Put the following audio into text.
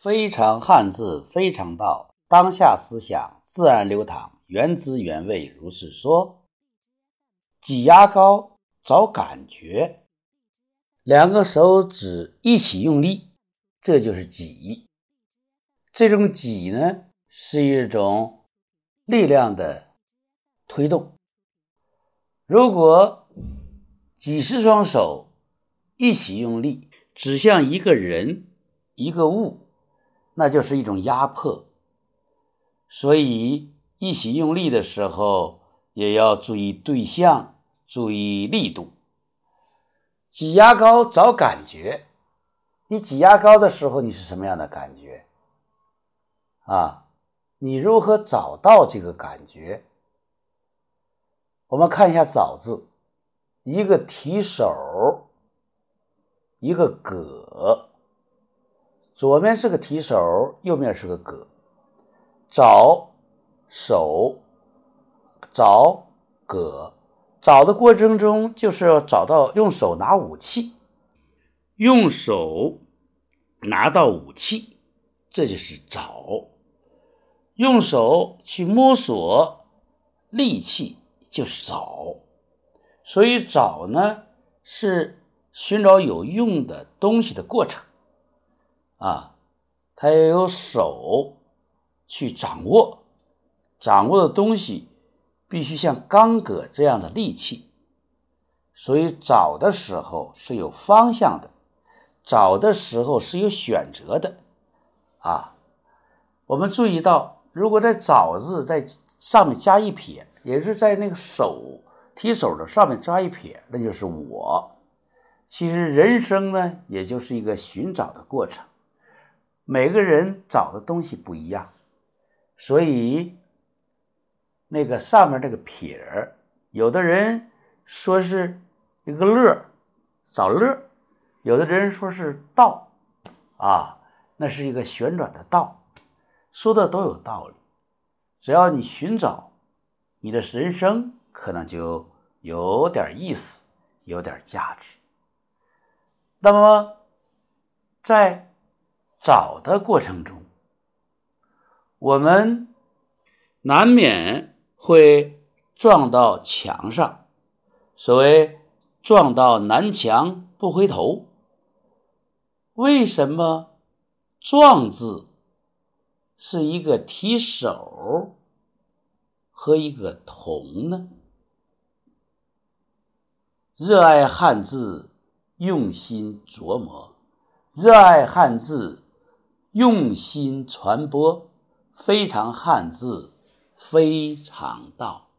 非常汉字，非常道。当下思想自然流淌，原汁原味，如是说。挤牙膏找感觉，两个手指一起用力，这就是挤。这种挤呢，是一种力量的推动。如果几十双手一起用力，指向一个人、一个物。那就是一种压迫，所以一起用力的时候也要注意对象，注意力度。挤牙膏找感觉，你挤牙膏的时候你是什么样的感觉？啊，你如何找到这个感觉？我们看一下“找”字，一个提手，一个戈。左面是个提手，右面是个戈，找手找戈，找的过程中就是要找到用手拿武器，用手拿到武器，这就是找；用手去摸索利器，就是找。所以找呢是寻找有用的东西的过程。啊，他要有手去掌握，掌握的东西必须像钢戈这样的利器，所以找的时候是有方向的，找的时候是有选择的。啊，我们注意到，如果在“找”字在上面加一撇，也是在那个手提手的上面加一撇，那就是我。其实人生呢，也就是一个寻找的过程。每个人找的东西不一样，所以那个上面这个撇儿，有的人说是一个乐，找乐；有的人说是道，啊，那是一个旋转的道，说的都有道理。只要你寻找，你的人生可能就有点意思，有点价值。那么在。找的过程中，我们难免会撞到墙上。所谓“撞到南墙不回头”，为什么“撞”字是一个提手和一个同呢？热爱汉字，用心琢磨；热爱汉字。用心传播，非常汉字，非常道。